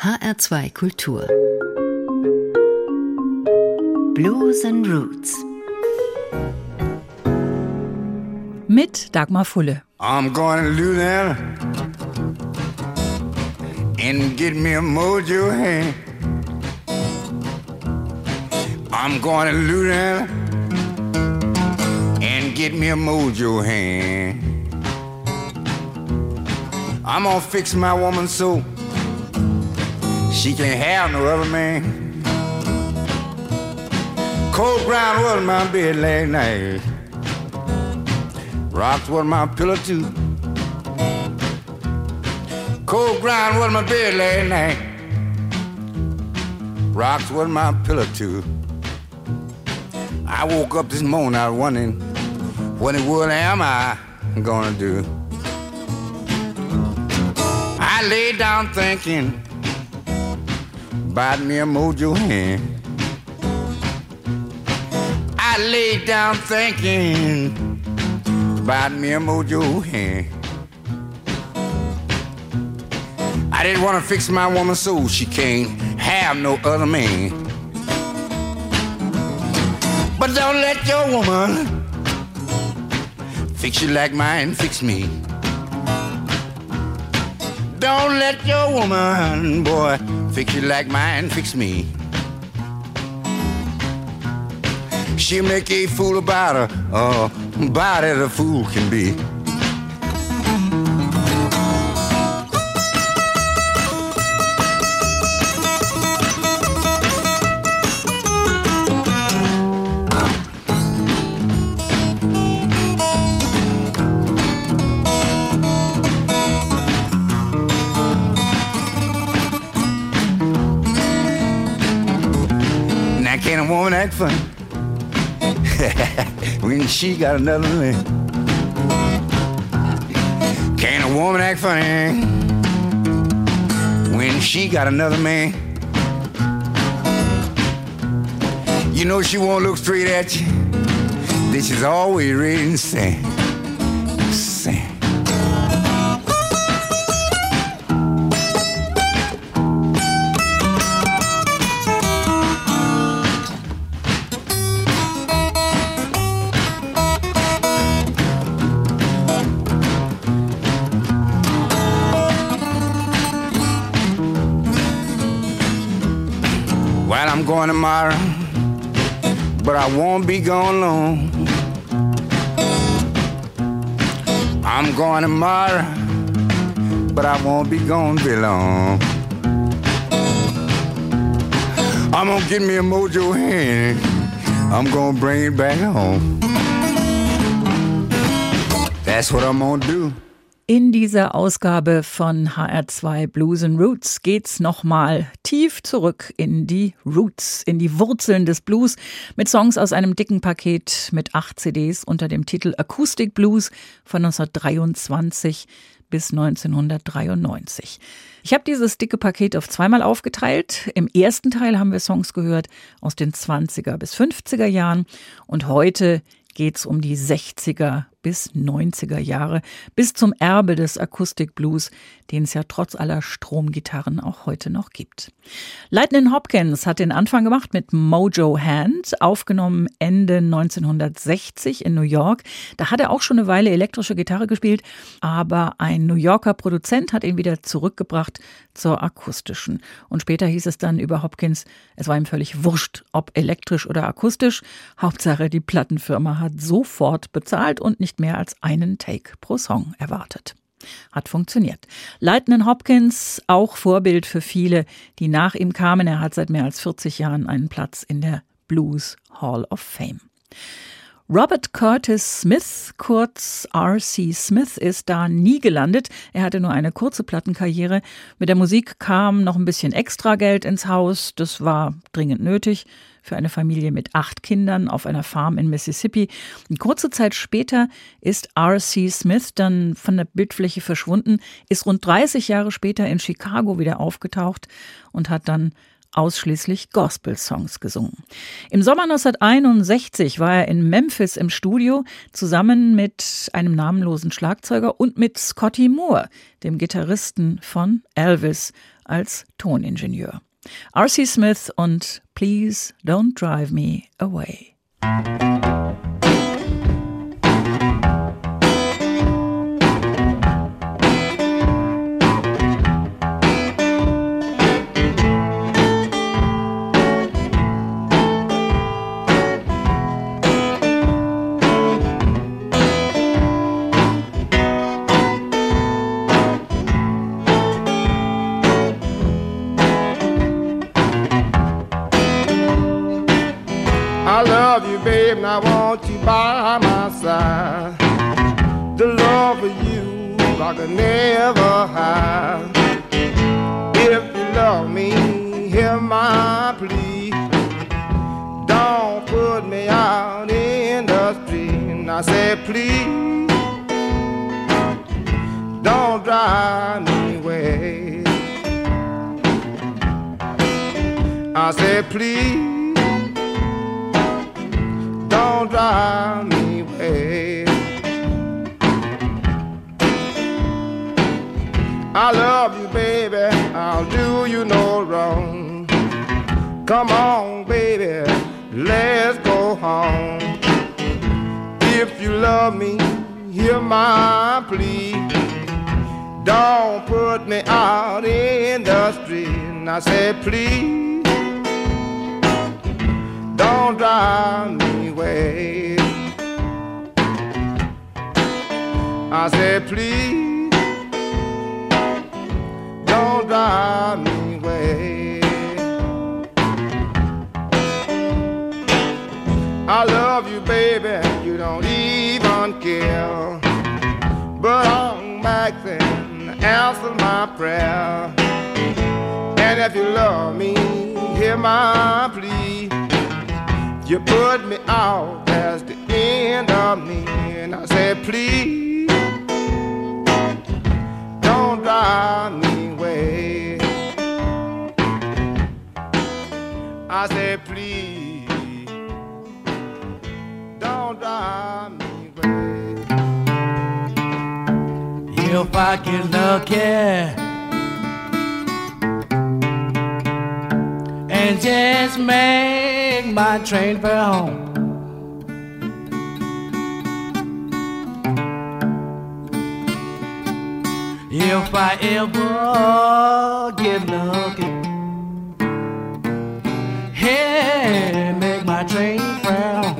HR2 Kultur Blues and Roots mit Dagmar Fulle. I'm going to Louisiana and get me a mojo hand. I'm going to Louisiana and get me a mojo hand. I'm gonna fix my woman so she can't have no other man. Cold ground was my bed last night. Rocks was my pillow too. Cold ground was my bed last night. Rocks was my pillow too. I woke up this morning, I was wondering what in the world am I gonna do? I lay down thinking about me a mojo hand. I lay down thinking about me a mojo hand. I didn't want to fix my woman so she can't have no other man. But don't let your woman fix you like mine fix me. Don't let your woman, boy, fix you like mine fix me. She'll make a fool about her, uh, about as a fool can be. A woman act funny when she got another man? Can a woman act funny when she got another man? You know she won't look straight at you. This is always ready to sing. Going tomorrow, but I won't be gone long. I'm going tomorrow, but I won't be gone very long. I'm gonna get me a mojo hand. I'm gonna bring it back home. That's what I'm gonna do. In dieser Ausgabe von HR2 Blues and Roots geht's nochmal tief zurück in die Roots, in die Wurzeln des Blues mit Songs aus einem dicken Paket mit acht CDs unter dem Titel Acoustic Blues von 1923 bis 1993. Ich habe dieses dicke Paket auf zweimal aufgeteilt. Im ersten Teil haben wir Songs gehört aus den 20er bis 50er Jahren und heute geht's um die 60er bis 90er Jahre, bis zum Erbe des Akustikblues, den es ja trotz aller Stromgitarren auch heute noch gibt. Lightning Hopkins hat den Anfang gemacht mit Mojo Hand, aufgenommen Ende 1960 in New York. Da hat er auch schon eine Weile elektrische Gitarre gespielt, aber ein New Yorker Produzent hat ihn wieder zurückgebracht zur akustischen. Und später hieß es dann über Hopkins, es war ihm völlig wurscht, ob elektrisch oder akustisch. Hauptsache, die Plattenfirma hat sofort bezahlt und nicht mehr als einen Take pro Song erwartet. Hat funktioniert. Lightning Hopkins, auch Vorbild für viele, die nach ihm kamen. Er hat seit mehr als 40 Jahren einen Platz in der Blues Hall of Fame. Robert Curtis Smith, kurz R.C. Smith, ist da nie gelandet. Er hatte nur eine kurze Plattenkarriere. Mit der Musik kam noch ein bisschen extra Geld ins Haus. Das war dringend nötig für eine Familie mit acht Kindern auf einer Farm in Mississippi. Und kurze Zeit später ist R.C. Smith dann von der Bildfläche verschwunden, ist rund 30 Jahre später in Chicago wieder aufgetaucht und hat dann ausschließlich Gospel-Songs gesungen. Im Sommer 1961 war er in Memphis im Studio zusammen mit einem namenlosen Schlagzeuger und mit Scotty Moore, dem Gitarristen von Elvis, als Toningenieur. R.C. Smith und Please Don't Drive Me Away. I want you by my side. The love of you I could never hide. If you love me, hear my plea. Don't put me out in the street. I said, please, don't drive me away. I said, please don't drive me away. I love you, baby. I'll do you no wrong. Come on, baby, let's go home. If you love me, hear my plea. Don't put me out in the street. I said, please, I said, please don't drive me away. I love you, baby, you don't even care. But I'm back then, answer my prayer. And if you love me, hear my plea. You put me out as the end of me, and I said, please me away. I say, please don't drive me away. If I get lucky. and just make my train for home. If I ever get lucky, hey, make my train frown.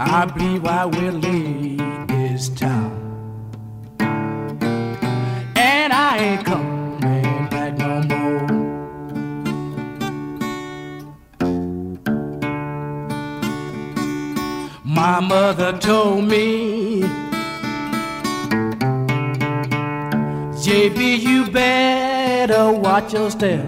I believe I will leave this town. And I ain't coming My mother told me, JB, you better watch your step.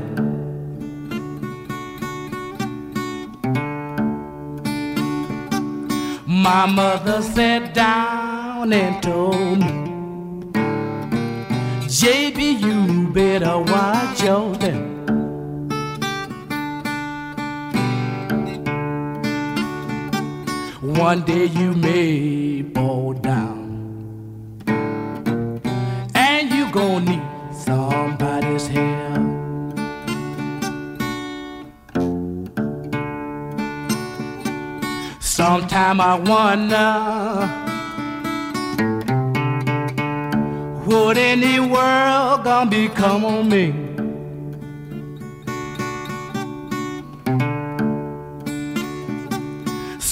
My mother sat down and told me. JB, you better watch your step. One day you may fall down, and you gonna need somebody's help. Sometime I wonder. What in the world gonna become on me?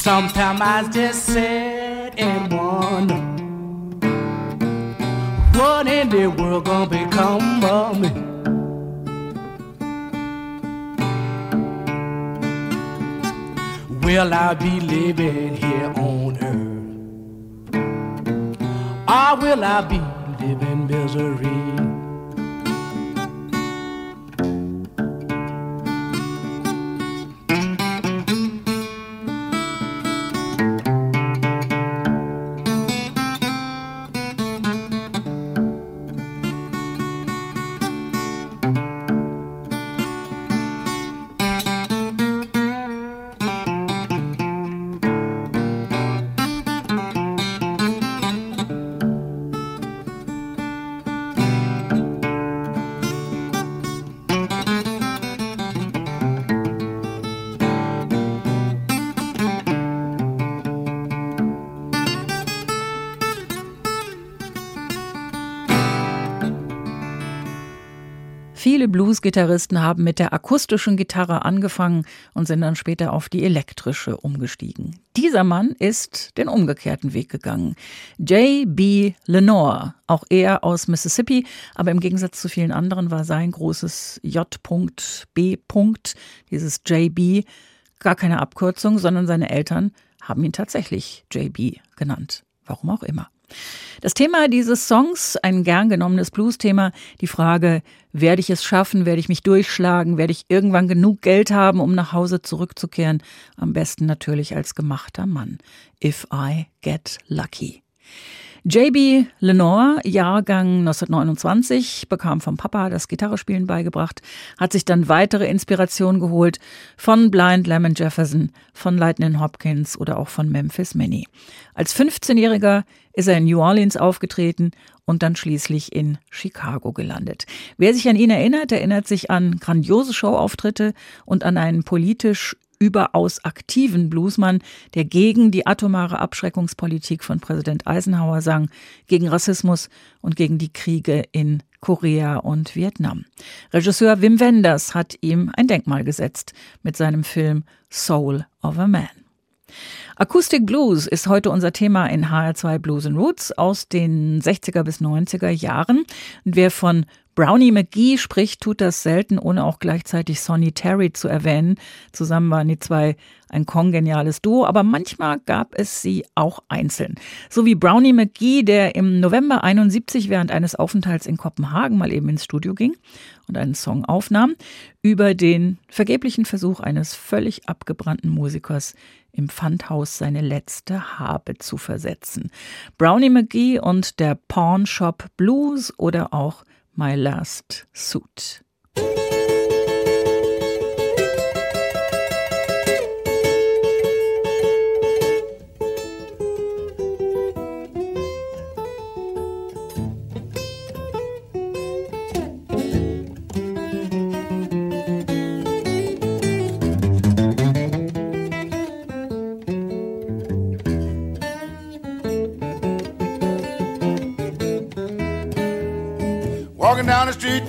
Sometimes I just sit and wonder What in the world gonna become of me? Will I be living here on earth? Or will I be living in misery. Viele Blues-Gitarristen haben mit der akustischen Gitarre angefangen und sind dann später auf die elektrische umgestiegen. Dieser Mann ist den umgekehrten Weg gegangen. J.B. Lenore, auch er aus Mississippi, aber im Gegensatz zu vielen anderen war sein großes J.B. dieses J.B. gar keine Abkürzung, sondern seine Eltern haben ihn tatsächlich J.B. genannt. Warum auch immer. Das Thema dieses Songs, ein gern genommenes Blues-Thema, die Frage, werde ich es schaffen, werde ich mich durchschlagen, werde ich irgendwann genug Geld haben, um nach Hause zurückzukehren? Am besten natürlich als gemachter Mann. If I get lucky. JB Lenore, Jahrgang 1929, bekam vom Papa das Gitarrespielen beigebracht, hat sich dann weitere Inspirationen geholt von Blind Lemon Jefferson, von Lightning Hopkins oder auch von Memphis Minnie. Als 15-Jähriger ist er in New Orleans aufgetreten und dann schließlich in Chicago gelandet. Wer sich an ihn erinnert, erinnert sich an grandiose Showauftritte und an einen politisch überaus aktiven Bluesmann, der gegen die atomare Abschreckungspolitik von Präsident Eisenhower sang, gegen Rassismus und gegen die Kriege in Korea und Vietnam. Regisseur Wim Wenders hat ihm ein Denkmal gesetzt mit seinem Film Soul of a Man. Acoustic Blues ist heute unser Thema in HR2 Blues and Roots aus den 60er bis 90er Jahren. Und wer von Brownie McGee spricht, tut das selten, ohne auch gleichzeitig Sonny Terry zu erwähnen. Zusammen waren die zwei ein kongeniales Duo, aber manchmal gab es sie auch einzeln. So wie Brownie McGee, der im November 71 während eines Aufenthalts in Kopenhagen mal eben ins Studio ging und einen Song aufnahm über den vergeblichen Versuch eines völlig abgebrannten Musikers im Pfandhaus seine letzte Habe zu versetzen. Brownie McGee und der Pawn Shop Blues oder auch My Last Suit.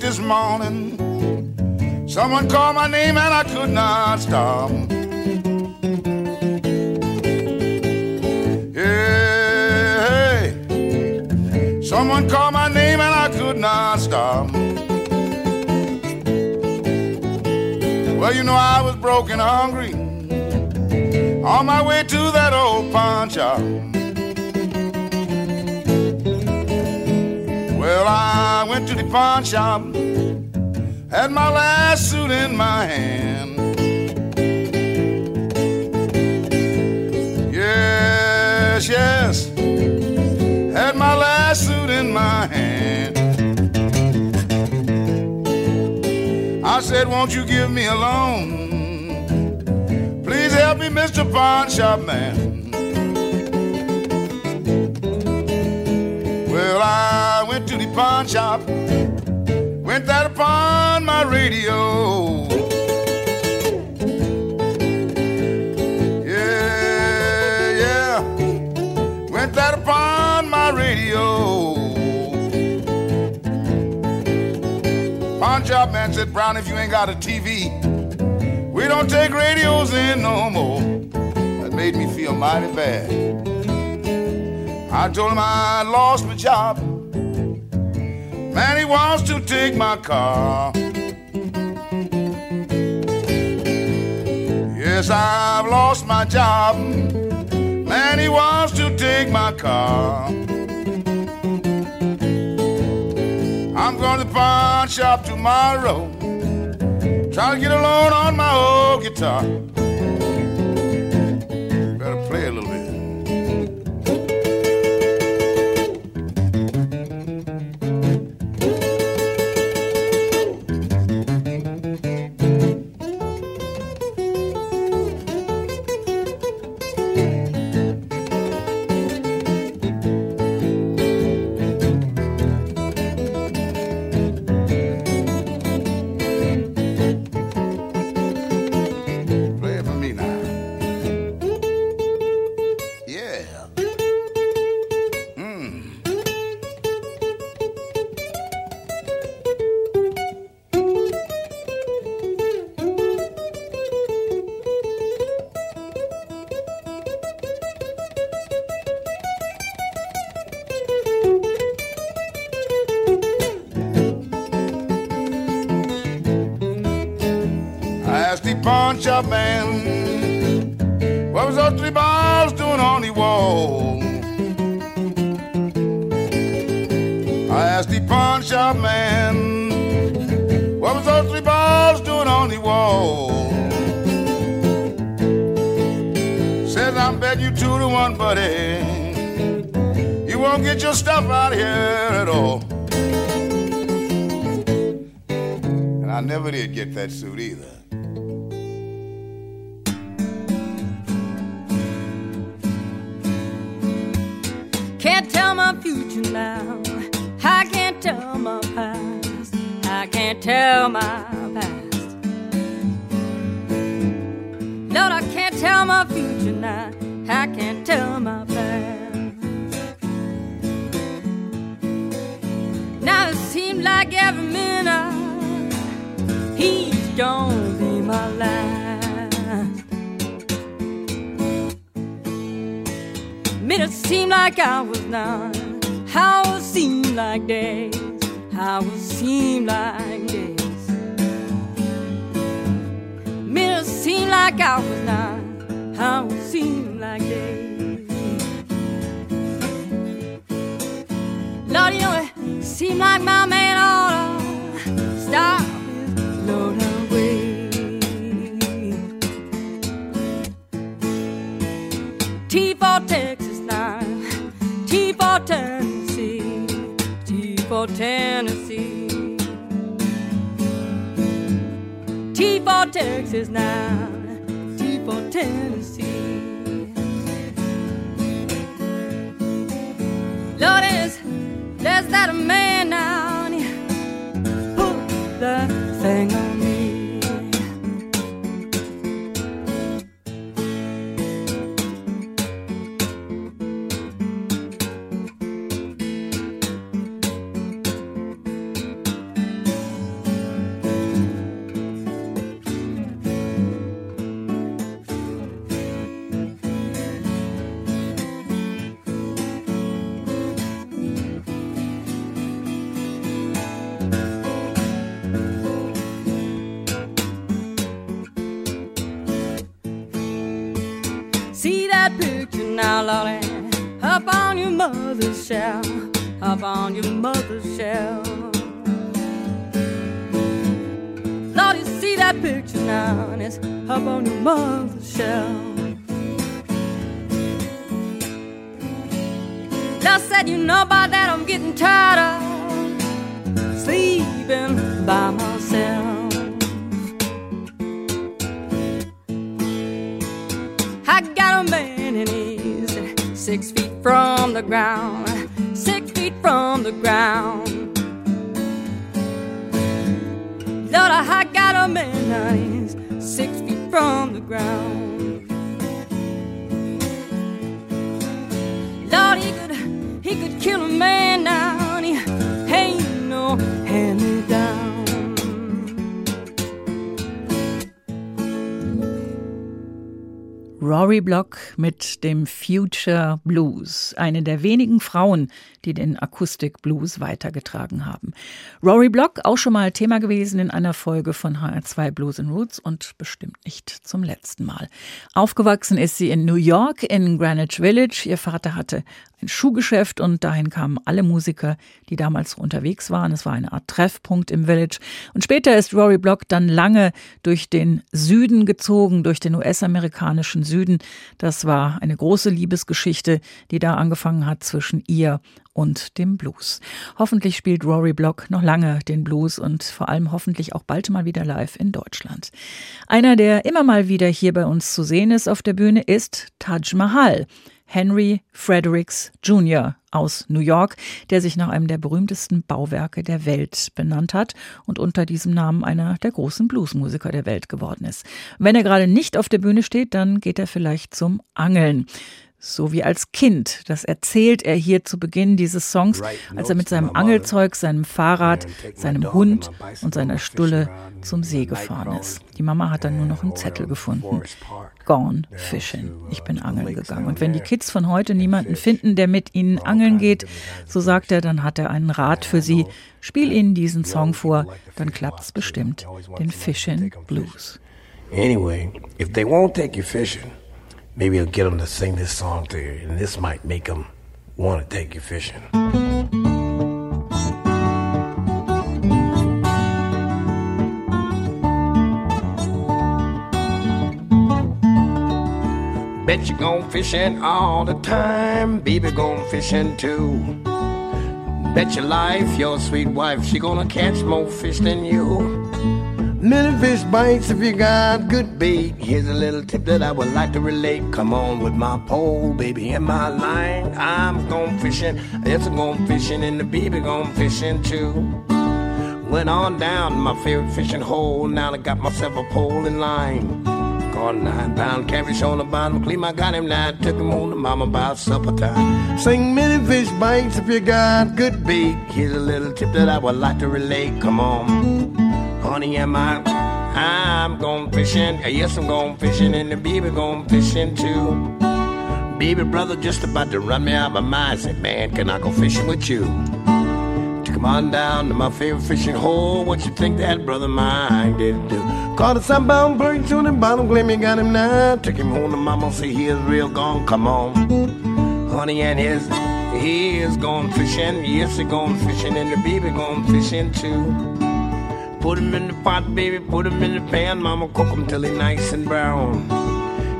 This morning, someone called my name and I could not stop. Yeah, hey. someone called my name and I could not stop. Well, you know I was broken hungry on my way to that old pawn shop. Well, I went to the pawn shop, had my last suit in my hand. Yes, yes, had my last suit in my hand. I said, Won't you give me a loan? Please help me, Mr. Pawn Shop Man. Well, I pawn shop, went that upon my radio. Yeah, yeah, went that upon my radio. Pawn shop man said, Brown, if you ain't got a TV, we don't take radios in no more. That made me feel mighty bad. I told him I lost my job. Man, he wants to take my car. Yes, I've lost my job. Man, he wants to take my car. I'm going to the pawn shop tomorrow. Trying to get a loan on my old guitar. I'm bet you two to one, buddy. You won't get your stuff out here at all. And I never did get that suit either. Can't tell my future now. I can't tell my past. I can't tell my past. Lord, I can't tell my future. I can't tell my past. Now it seems like every minute he's gonna be my last. Made it seem like I was none. How it seemed like days. How it seemed like days. Made it seem like I was none. How it seemed like days. Lord, you know it seemed like my man ought to stop his low down way. T for Texas now, T for Tennessee, T for Tennessee. T for Texas now, for Tennessee. Lord, is there's that man now, mother's shell, up on your mother's shelf. Lord, you see that picture now, and it's up on your mother's shelf. Just said, you know by that I'm getting tired of sleeping by myself. I got a man and he's six feet the ground, six feet from the ground. Lord, I got a man he's six feet from the ground. Lord, he could, he could kill a man now, he ain't no hand me down. Rory Block mit dem Future Blues, eine der wenigen Frauen, die den Akustik Blues weitergetragen haben. Rory Block auch schon mal Thema gewesen in einer Folge von HR2 Blues and Roots und bestimmt nicht zum letzten Mal. Aufgewachsen ist sie in New York in Greenwich Village. Ihr Vater hatte ein Schuhgeschäft und dahin kamen alle Musiker, die damals unterwegs waren. Es war eine Art Treffpunkt im Village. Und später ist Rory Block dann lange durch den Süden gezogen, durch den US-amerikanischen Süden. Das war eine große Liebesgeschichte, die da angefangen hat zwischen ihr und dem Blues. Hoffentlich spielt Rory Block noch lange den Blues und vor allem hoffentlich auch bald mal wieder live in Deutschland. Einer, der immer mal wieder hier bei uns zu sehen ist auf der Bühne, ist Taj Mahal. Henry Fredericks Jr. aus New York, der sich nach einem der berühmtesten Bauwerke der Welt benannt hat und unter diesem Namen einer der großen Bluesmusiker der Welt geworden ist. Wenn er gerade nicht auf der Bühne steht, dann geht er vielleicht zum Angeln so wie als Kind. Das erzählt er hier zu Beginn dieses Songs, als er mit seinem Angelzeug, seinem Fahrrad, seinem Hund und seiner Stulle zum See gefahren ist. Die Mama hat dann nur noch einen Zettel gefunden. Gone fishing. Ich bin angeln gegangen. Und wenn die Kids von heute niemanden finden, der mit ihnen angeln geht, so sagt er, dann hat er einen Rat für sie. Spiel ihnen diesen Song vor, dann klappt's bestimmt. Den Fishing Blues. Anyway, if they won't take you fishing, maybe I'll get them to sing this song to you, and this might make them want to take you fishing. Bet you gone fishing all the time, baby gone fishing too. Bet your life, your sweet wife, she gonna catch more fish than you. Many fish bites if you got good bait. Here's a little tip that I would like to relate. Come on with my pole, baby, and my line. I'm going fishing. I'm going fishing, and the baby going fishing too. Went on down to my favorite fishing hole. Now I got myself a pole and line. Caught a nine pound catfish on the bottom. Clean, I got him now. Took him home to mama about supper time. Sing many fish bites if you got good bait. Here's a little tip that I would like to relate. Come on, honey, am I? I'm going fishing. Yes, I'm going fishing, and the baby going fishing too. Baby brother just about to run me out of my mind. Said, man, can I go fishing with you? Come on down to my favorite fishing hole. What you think that brother mine did do? Caught a sunbound bird to the bottom, gleaming, got him now. Took him home to mama, say he is real gone. Come on, honey, and his he is going fishing. Yes, he going fishing, and the baby going fishing too. Put him in the pot, baby, put him in the pan. Mama cook him till he nice and brown.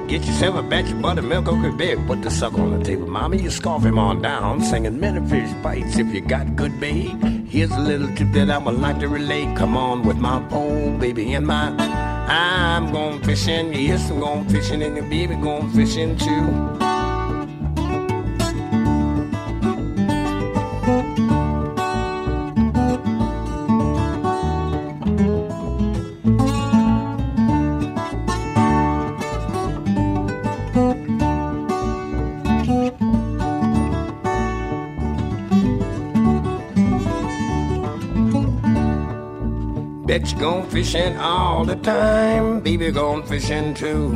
Get yourself a batch of buttermilk, okay, baby. Put the sucker on the table, mama. You scarf him on down, singing many fish bites if you got good bait. Here's a little tip that I would like to relate. Come on with my pole, baby, and my. I'm going fishing, yes, I'm going fishing, and the baby going fishing too. Gone fishing all the time, baby gone fishing too.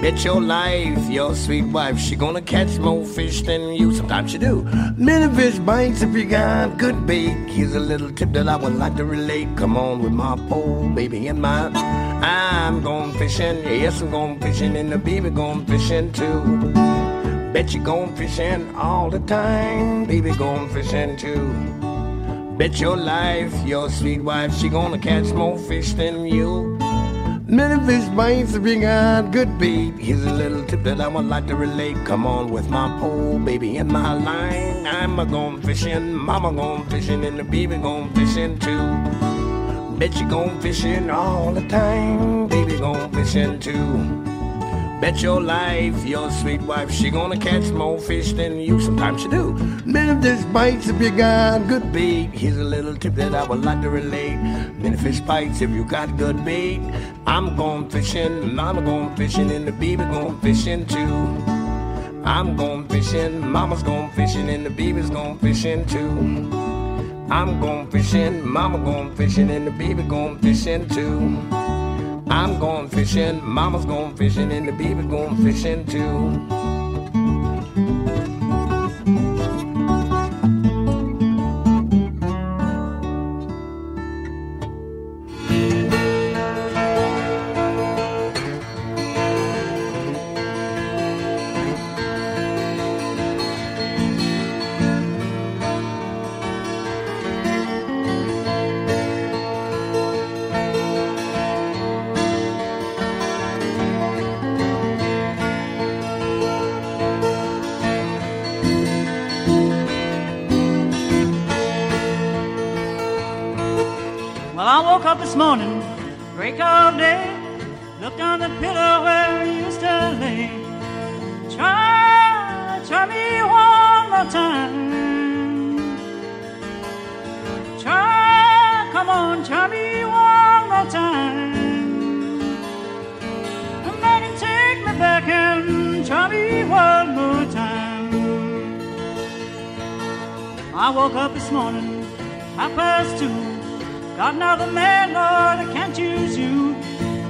Bet your life, your sweet wife, she gonna catch more fish than you. Sometimes she do. Many fish bites if you got good bait. Here's a little tip that I would like to relate. Come on with my pole, baby, and my. I'm going fishing, yes, I'm going fishing, and the baby going fishing too. Bet you going fishing all the time, baby going fishing too. Bet your life, your sweet wife, she gonna catch more fish than you. Many fish bites if you got good bait. Here's a little tip that I would like to relate. Come on with my pole, baby, and my line. I'm a going fishing, mama going fishing, and the baby going fishing too. Bet you going fishing all the time, baby going fishing too. Bet your life, your sweet wife, she gonna catch more fish than you. Sometimes she do. Many fish bites if you got good bait. Here's a little tip that I would like to relate. Many fish bites if you got good bait. I'm going fishing, mama going fishing, and the baby going fishing too. I'm going fishing, mama's going fishing, and the baby's going fishing too. I'm going fishing, mama going fishing, and the baby going fishing too. I'm going fishing, mama's going fishing, and the baby going fishing too. This morning, break of day, looked on the pillow where I used to lay. Try, try me one more time. Try, come on, try me one more time. And take me back and try me one more time. I woke up this morning, half past two. Another man, Lord, I can't choose you.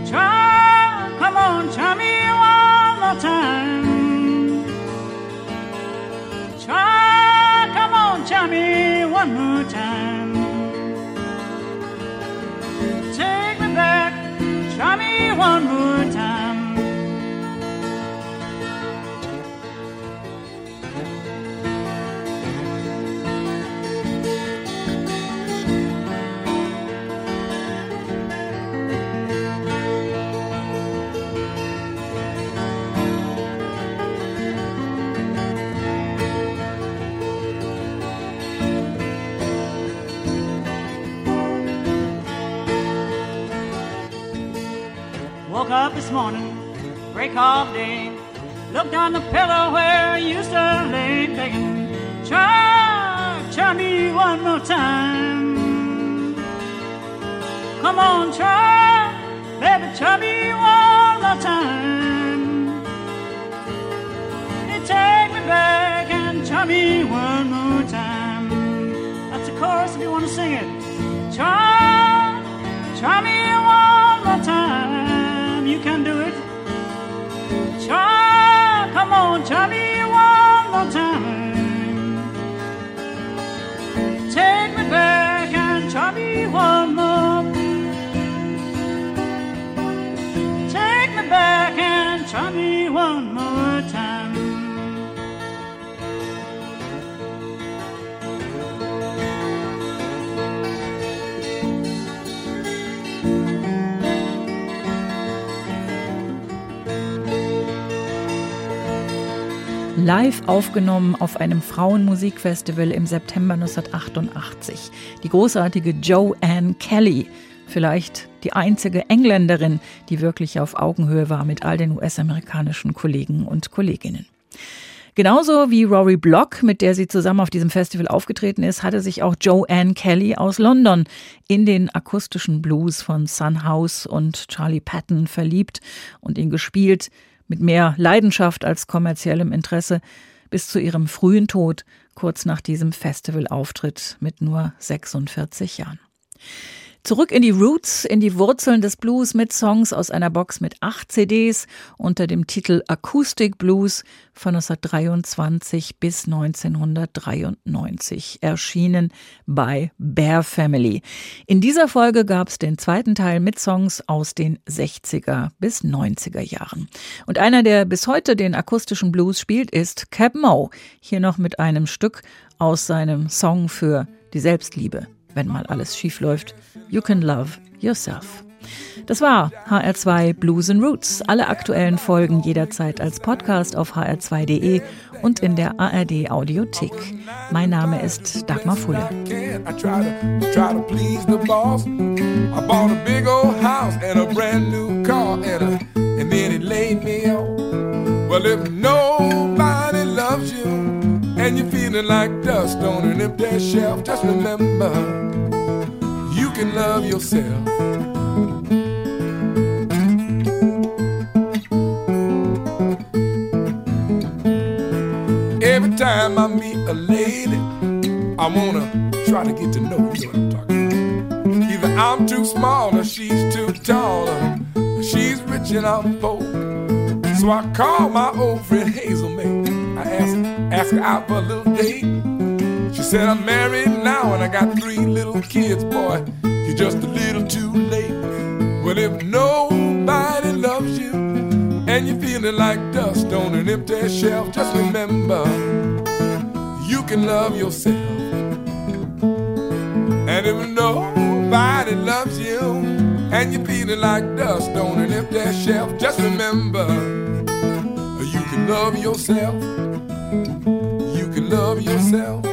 Try, come on, try me one more time. Try, come on, try me one more time. Morning, break of day. Looked on the pillow where I used to lay, begging, try, try me one more time. Come on, try, baby, try me one more time. And take me back and try me one more time. That's the chorus if you want to sing it. Try, try me one more time. You can do it. Try, come on, me one more time. Live aufgenommen auf einem Frauenmusikfestival im September 1988. Die großartige Joanne Kelly, vielleicht die einzige Engländerin, die wirklich auf Augenhöhe war mit all den US-amerikanischen Kollegen und Kolleginnen. Genauso wie Rory Block, mit der sie zusammen auf diesem Festival aufgetreten ist, hatte sich auch Joanne Kelly aus London in den akustischen Blues von Sun House und Charlie Patton verliebt und ihn gespielt mit mehr Leidenschaft als kommerziellem Interesse bis zu ihrem frühen Tod kurz nach diesem Festivalauftritt mit nur 46 Jahren. Zurück in die Roots, in die Wurzeln des Blues mit Songs aus einer Box mit acht CDs unter dem Titel Acoustic Blues von 1923 bis 1993 erschienen bei Bear Family. In dieser Folge gab es den zweiten Teil mit Songs aus den 60er bis 90er Jahren. Und einer, der bis heute den akustischen Blues spielt, ist Cap Mo. Hier noch mit einem Stück aus seinem Song für die Selbstliebe wenn mal alles schief läuft. You can love yourself. Das war HR2 Blues and Roots. Alle aktuellen Folgen jederzeit als Podcast auf hr2.de und in der ARD Audiothek. Mein Name ist Dagmar Fulle. And you're feeling like dust on an empty shelf, just remember you can love yourself. Every time I meet a lady, I wanna try to get to know you. What I'm talking about. Either I'm too small or she's too tall, or she's rich and I'm poor. So I call my old friend Hazel May. I asked, asked her out for a little date. She said, I'm married now and I got three little kids, boy. You're just a little too late. Well, if nobody loves you and you're feeling like dust on an empty shelf, just remember you can love yourself. And if nobody loves you and you're feeling like dust on an empty shelf, just remember you can love yourself. You can love yourself.